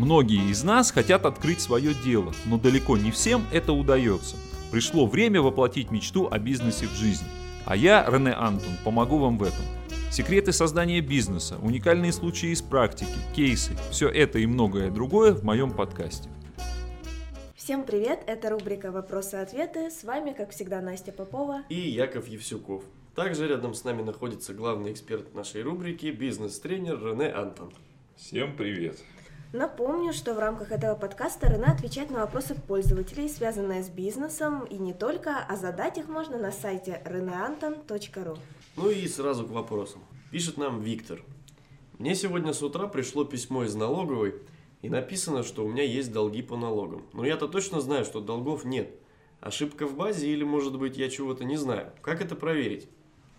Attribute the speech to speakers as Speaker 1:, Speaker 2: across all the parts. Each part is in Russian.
Speaker 1: Многие из нас хотят открыть свое дело, но далеко не всем это удается. Пришло время воплотить мечту о бизнесе в жизнь. А я, Рене Антон, помогу вам в этом. Секреты создания бизнеса, уникальные случаи из практики, кейсы – все это и многое другое в моем подкасте.
Speaker 2: Всем привет, это рубрика «Вопросы-ответы». С вами, как всегда, Настя Попова
Speaker 3: и Яков Евсюков. Также рядом с нами находится главный эксперт нашей рубрики, бизнес-тренер Рене Антон.
Speaker 1: Всем привет!
Speaker 2: Напомню, что в рамках этого подкаста Рене отвечает на вопросы пользователей, связанные с бизнесом, и не только, а задать их можно на сайте reneanton.ru.
Speaker 3: Ну и сразу к вопросам. Пишет нам Виктор. Мне сегодня с утра пришло письмо из налоговой, и написано, что у меня есть долги по налогам. Но я-то точно знаю, что долгов нет. Ошибка в базе или, может быть, я чего-то не знаю. Как это проверить?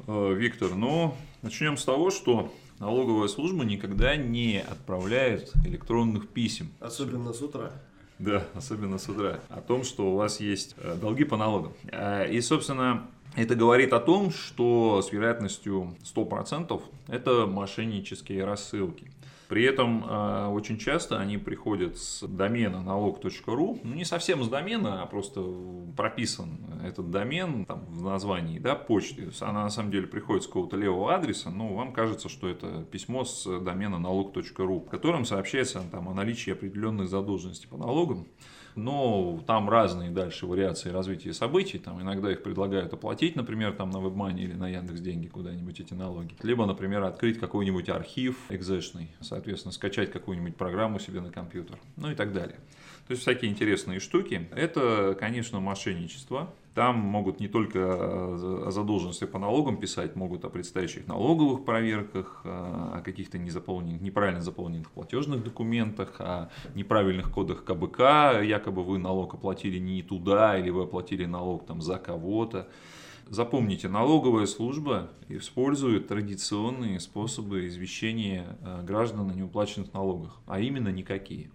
Speaker 1: Э, Виктор, ну, начнем с того, что налоговая служба никогда не отправляет электронных писем.
Speaker 3: Особенно с утра.
Speaker 1: Да, особенно с утра. О том, что у вас есть э, долги по налогам. Э, и, собственно, это говорит о том, что с вероятностью 100% это мошеннические рассылки. При этом э, очень часто они приходят с домена налог.ру, ну не совсем с домена, а просто прописан этот домен там, в названии да, почты. Она на самом деле приходит с какого-то левого адреса, но вам кажется, что это письмо с домена налог.ру, в котором сообщается там, о наличии определенных задолженностей по налогам но там разные дальше вариации развития событий, там иногда их предлагают оплатить, например, там на WebMoney или на Яндекс деньги куда-нибудь эти налоги, либо, например, открыть какой-нибудь архив экзешный, соответственно, скачать какую-нибудь программу себе на компьютер, ну и так далее. То есть всякие интересные штуки. Это, конечно, мошенничество. Там могут не только о задолженности по налогам писать, могут о предстоящих налоговых проверках, о каких-то незаполненных, неправильно заполненных платежных документах, о неправильных кодах КБК, якобы вы налог оплатили не туда, или вы оплатили налог там за кого-то. Запомните, налоговая служба использует традиционные способы извещения э, граждан о неуплаченных налогах, а именно никакие.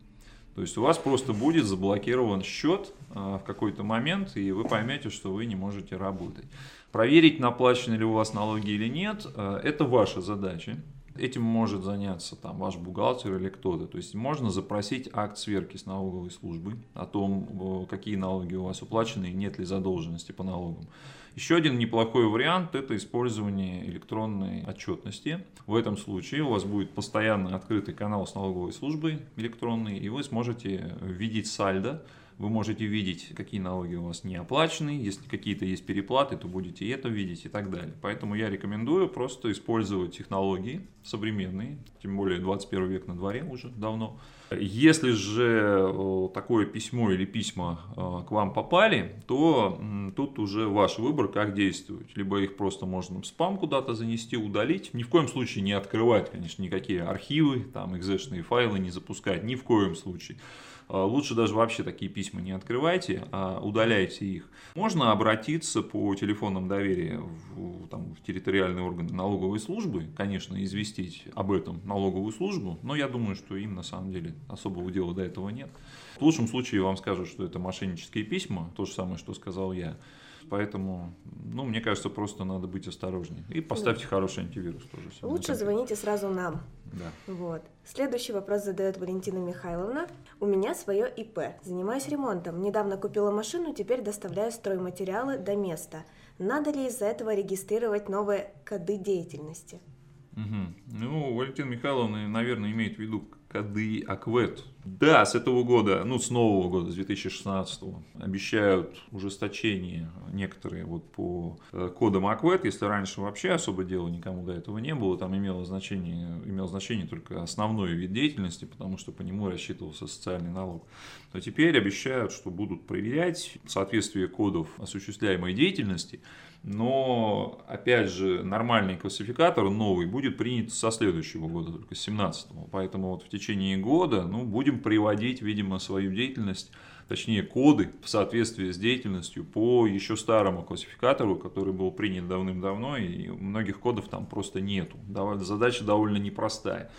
Speaker 1: То есть у вас просто будет заблокирован счет а, в какой-то момент, и вы поймете, что вы не можете работать. Проверить, наплачены ли у вас налоги или нет, а, это ваша задача. Этим может заняться там, ваш бухгалтер или кто-то. То есть можно запросить акт сверки с налоговой службы о том, какие налоги у вас уплачены и нет ли задолженности по налогам. Еще один неплохой вариант – это использование электронной отчетности. В этом случае у вас будет постоянно открытый канал с налоговой службой электронной, и вы сможете видеть сальдо, вы можете видеть, какие налоги у вас не оплачены, если какие-то есть переплаты, то будете это видеть и так далее. Поэтому я рекомендую просто использовать технологии современные, тем более 21 век на дворе уже давно, если же такое письмо или письма к вам попали, то тут уже ваш выбор, как действовать. Либо их просто можно в спам куда-то занести, удалить. Ни в коем случае не открывать, конечно, никакие архивы, там, экзешные файлы не запускать, ни в коем случае. А, лучше даже вообще такие письма не открывайте, а удаляйте их. Можно обратиться по телефонам доверия в, там, в территориальные органы налоговой службы, конечно, известить об этом налоговую службу, но я думаю, что им на самом деле особого дела до этого нет. В лучшем случае вам скажут, что это мошеннические письма, то же самое, что сказал я. Поэтому, ну, мне кажется, просто надо быть осторожнее. И поставьте да. хороший антивирус тоже.
Speaker 2: Лучше звоните сразу нам.
Speaker 1: Да.
Speaker 2: Вот. Следующий вопрос задает Валентина Михайловна. У меня свое ИП. Занимаюсь ремонтом. Недавно купила машину, теперь доставляю стройматериалы до места. Надо ли из-за этого регистрировать новые коды деятельности?
Speaker 1: Угу. Ну, Валентина Михайловна, наверное, имеет в виду коды АКВЭД. Да, с этого года, ну, с нового года, с 2016 обещают ужесточение некоторые вот по э, кодам АКВЭД. Если раньше вообще особо дела никому до этого не было, там имело значение, имел значение только основной вид деятельности, потому что по нему рассчитывался социальный налог, то теперь обещают, что будут проверять соответствие кодов осуществляемой деятельности но, опять же, нормальный классификатор новый будет принят со следующего года, только с 17 -го. Поэтому вот в течение года ну, будем приводить, видимо, свою деятельность, точнее коды в соответствии с деятельностью по еще старому классификатору, который был принят давным-давно, и многих кодов там просто нету. Задача довольно непростая.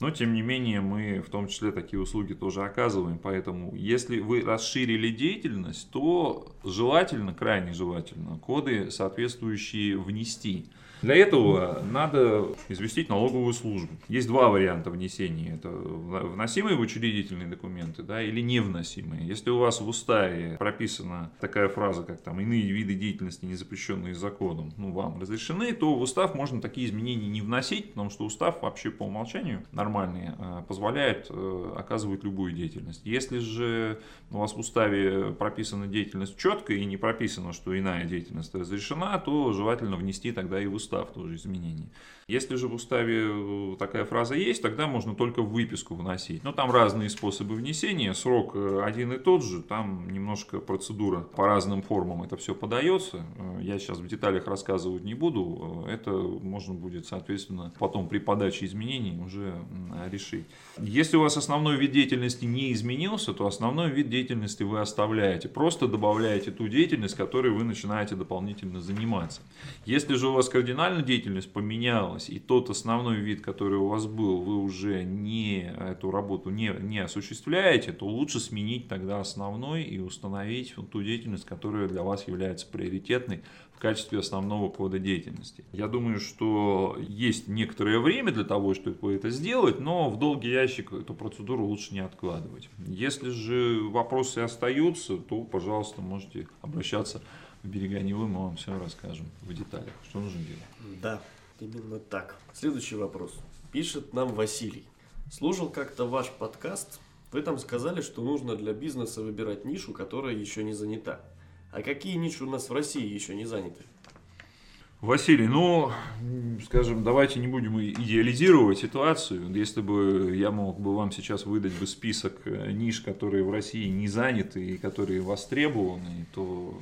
Speaker 1: Но, тем не менее, мы в том числе такие услуги тоже оказываем. Поэтому, если вы расширили деятельность, то желательно, крайне желательно, коды соответствующие внести. Для этого надо известить налоговую службу. Есть два варианта внесения. Это вносимые в учредительные документы да, или невносимые. Если у вас в уставе прописана такая фраза, как там иные виды деятельности, не запрещенные законом, ну, вам разрешены, то в устав можно такие изменения не вносить, потому что устав вообще по умолчанию нормальный, э, позволяет э, оказывать любую деятельность. Если же у вас в уставе прописана деятельность четко и не прописано, что иная деятельность разрешена, то желательно внести тогда и в устав тоже изменения. Если же в уставе э, такая фраза есть, тогда можно только в выписку вносить. Но там разные способы внесения, срок э, один и тот же, там немножко процедура по разным формам это все подается. Э, я сейчас в деталях рассказывать не буду, это можно будет, соответственно, потом при подаче изменений уже решить. Если у вас основной вид деятельности не изменился, то основной вид деятельности вы оставляете. Просто добавляете ту деятельность, которой вы начинаете дополнительно заниматься. Если же у вас кардинально деятельность поменялась, и тот основной вид, который у вас был, вы уже не эту работу не, не осуществляете, то лучше сменить тогда основной и установить ту деятельность, которая для вас является приоритетной качестве основного кода деятельности. Я думаю, что есть некоторое время для того, чтобы это сделать, но в долгий ящик эту процедуру лучше не откладывать. Если же вопросы остаются, то, пожалуйста, можете обращаться в берега Невы, мы вам все расскажем в деталях, что нужно делать.
Speaker 3: Да. Именно так. Следующий вопрос. Пишет нам Василий. Слушал как-то ваш подкаст. Вы там сказали, что нужно для бизнеса выбирать нишу, которая еще не занята. А какие ниши у нас в России еще не заняты?
Speaker 1: Василий, ну, скажем, давайте не будем идеализировать ситуацию. Если бы я мог бы вам сейчас выдать бы список э, ниш, которые в России не заняты и которые востребованы, то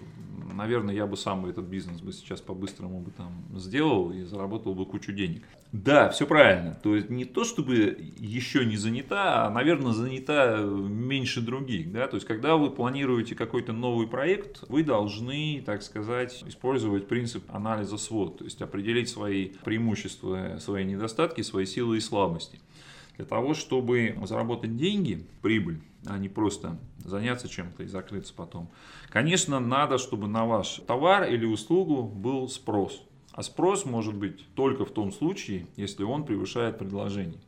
Speaker 1: наверное, я бы сам этот бизнес бы сейчас по-быстрому бы там сделал и заработал бы кучу денег. Да, все правильно. То есть не то, чтобы еще не занята, а, наверное, занята меньше других. Да? То есть когда вы планируете какой-то новый проект, вы должны, так сказать, использовать принцип анализа свод. То есть определить свои преимущества, свои недостатки, свои силы и слабости. Для того, чтобы заработать деньги, прибыль, а не просто заняться чем-то и закрыться потом. Конечно, надо, чтобы на ваш товар или услугу был спрос. А спрос может быть только в том случае, если он превышает предложение.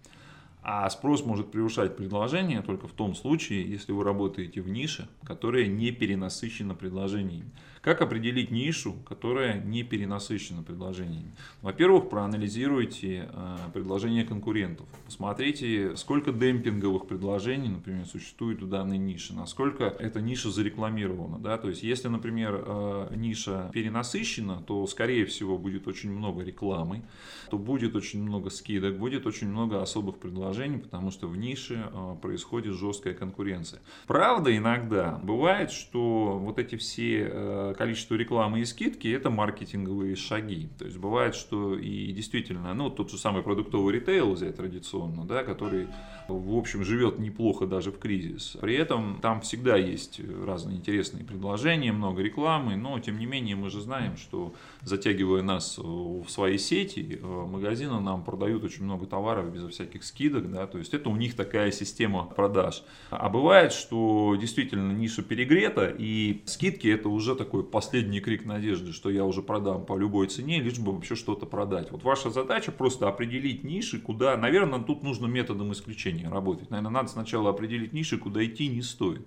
Speaker 1: А спрос может превышать предложение только в том случае, если вы работаете в нише, которая не перенасыщена предложениями. Как определить нишу, которая не перенасыщена предложениями? Во-первых, проанализируйте э, предложения конкурентов. Посмотрите, сколько демпинговых предложений, например, существует в данной нише, насколько эта ниша зарекламирована. Да? То есть, если, например, э, ниша перенасыщена, то, скорее всего, будет очень много рекламы, то будет очень много скидок, будет очень много особых предложений, потому что в нише э, происходит жесткая конкуренция. Правда, иногда бывает, что вот эти все количество рекламы и скидки, это маркетинговые шаги. То есть бывает, что и действительно, ну, тот же самый продуктовый ритейл взять традиционно, да, который, в общем, живет неплохо даже в кризис. При этом там всегда есть разные интересные предложения, много рекламы, но, тем не менее, мы же знаем, что затягивая нас в свои сети, магазины нам продают очень много товаров безо всяких скидок, да, то есть это у них такая система продаж. А бывает, что действительно ниша перегрета, и скидки это уже такой последний крик надежды, что я уже продам по любой цене, лишь бы вообще что-то продать. Вот ваша задача просто определить ниши, куда, наверное, тут нужно методом исключения работать. Наверное, надо сначала определить ниши, куда идти не стоит.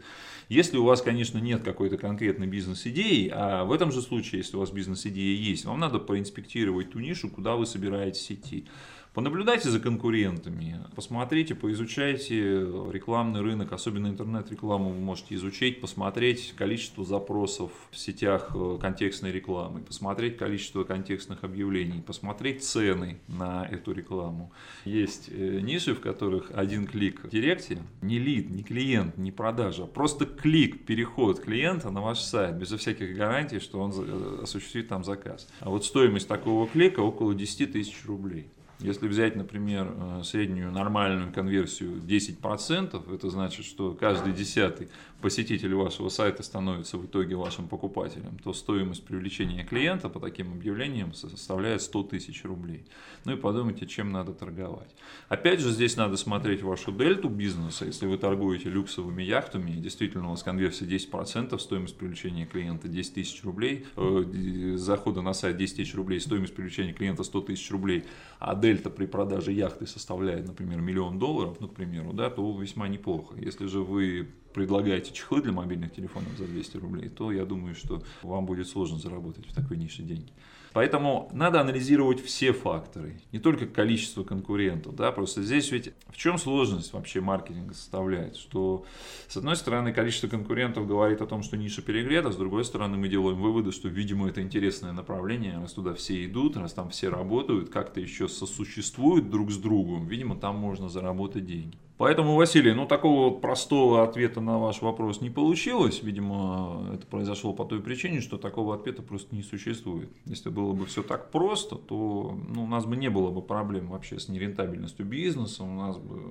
Speaker 1: Если у вас, конечно, нет какой-то конкретной бизнес-идеи, а в этом же случае, если у вас бизнес-идея есть, вам надо проинспектировать ту нишу, куда вы собираетесь идти. Понаблюдайте за конкурентами, посмотрите, поизучайте рекламный рынок, особенно интернет-рекламу вы можете изучить, посмотреть количество запросов в сетях э, контекстной рекламы, посмотреть количество контекстных объявлений, посмотреть цены на эту рекламу. Есть э, ниши, в которых один клик в директе, не лид, не клиент, не продажа, просто клик, переход клиента на ваш сайт, безо всяких гарантий, что он э, осуществит там заказ. А вот стоимость такого клика около 10 тысяч рублей. Если взять, например, э, среднюю нормальную конверсию 10%, это значит, что каждый десятый посетитель вашего сайта становится в итоге вашим покупателем, то стоимость привлечения клиента по таким объявлениям составляет 100 тысяч рублей. Ну и подумайте, чем надо торговать. Опять же, здесь надо смотреть вашу дельту бизнеса. Если вы торгуете люксовыми яхтами, и действительно у вас конверсия 10%, стоимость привлечения клиента 10 тысяч рублей, э, захода на сайт 10 тысяч рублей, стоимость привлечения клиента 100 тысяч рублей, а дельта при продаже яхты составляет, например, миллион долларов, ну, к примеру, да, то весьма неплохо. Если же вы предлагаете чехлы для мобильных телефонов за 200 рублей, то я думаю, что вам будет сложно заработать в такой нише деньги. Поэтому надо анализировать все факторы, не только количество конкурентов. Да, просто здесь ведь в чем сложность вообще маркетинга составляет? Что с одной стороны количество конкурентов говорит о том, что ниша перегрета, с другой стороны мы делаем выводы, что, видимо, это интересное направление, раз туда все идут, раз там все работают, как-то еще сосуществуют друг с другом, видимо, там можно заработать деньги. Поэтому, Василий, ну такого простого ответа на ваш вопрос не получилось. Видимо, это произошло по той причине, что такого ответа просто не существует. Если было бы все так просто, то ну, у нас бы не было бы проблем вообще с нерентабельностью бизнеса. У нас бы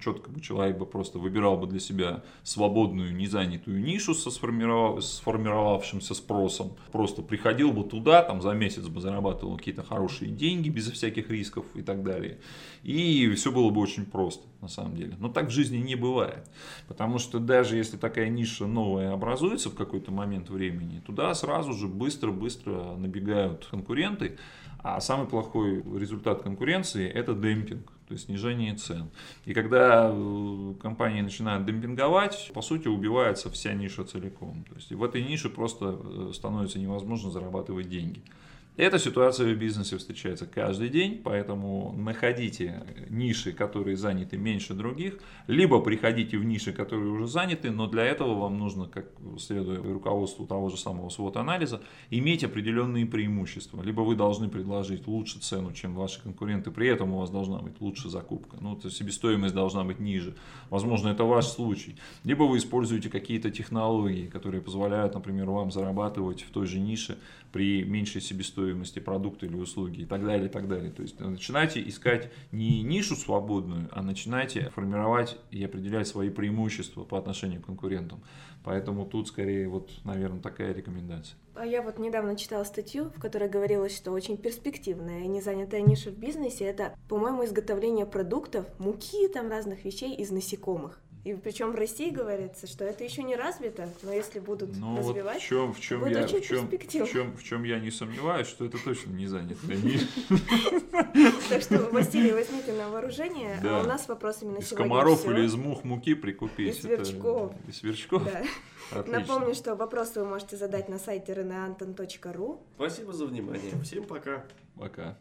Speaker 1: четко бы человек бы просто выбирал бы для себя свободную, незанятую нишу со сформиров... сформировавшимся спросом. Просто приходил бы туда, там за месяц бы зарабатывал какие-то хорошие деньги безо всяких рисков и так далее. И все было бы очень просто на самом деле. Но так в жизни не бывает. Потому что даже если такая ниша новая образуется в какой-то момент времени, туда сразу же быстро-быстро набегают конкуренты. А самый плохой результат конкуренции – это демпинг, то есть снижение цен. И когда э, компании начинают демпинговать, по сути убивается вся ниша целиком. То есть в этой нише просто э, становится невозможно зарабатывать деньги. Эта ситуация в бизнесе встречается каждый день, поэтому находите ниши, которые заняты меньше других, либо приходите в ниши, которые уже заняты, но для этого вам нужно, как следуя руководству того же самого свод-анализа, иметь определенные преимущества. Либо вы должны предложить лучше цену, чем ваши конкуренты, при этом у вас должна быть лучше закупка, ну, то есть себестоимость должна быть ниже. Возможно, это ваш случай. Либо вы используете какие-то технологии, которые позволяют, например, вам зарабатывать в той же нише при меньшей себестоимости стоимости продукта или услуги и так далее, и так далее. То есть начинайте искать не нишу свободную, а начинайте формировать и определять свои преимущества по отношению к конкурентам. Поэтому тут скорее вот, наверное, такая рекомендация.
Speaker 2: А я вот недавно читала статью, в которой говорилось, что очень перспективная и незанятая ниша в бизнесе это, по-моему, изготовление продуктов, муки, там разных вещей из насекомых. И причем в России говорится, что это еще не развито, но если будут ну, развивать, вот в чем, в чем будет я, очень в чем,
Speaker 1: в чем, в чем я не сомневаюсь, что это точно не занято.
Speaker 2: Так что, Василий, возьмите на вооружение, а у нас вопрос именно
Speaker 1: сегодня Из комаров или из мух муки прикупить.
Speaker 2: Из сверчков.
Speaker 1: Из сверчков? Да.
Speaker 2: Напомню, что вопросы вы можете задать на сайте reneanton.ru.
Speaker 3: Спасибо за внимание. Всем пока.
Speaker 1: Пока.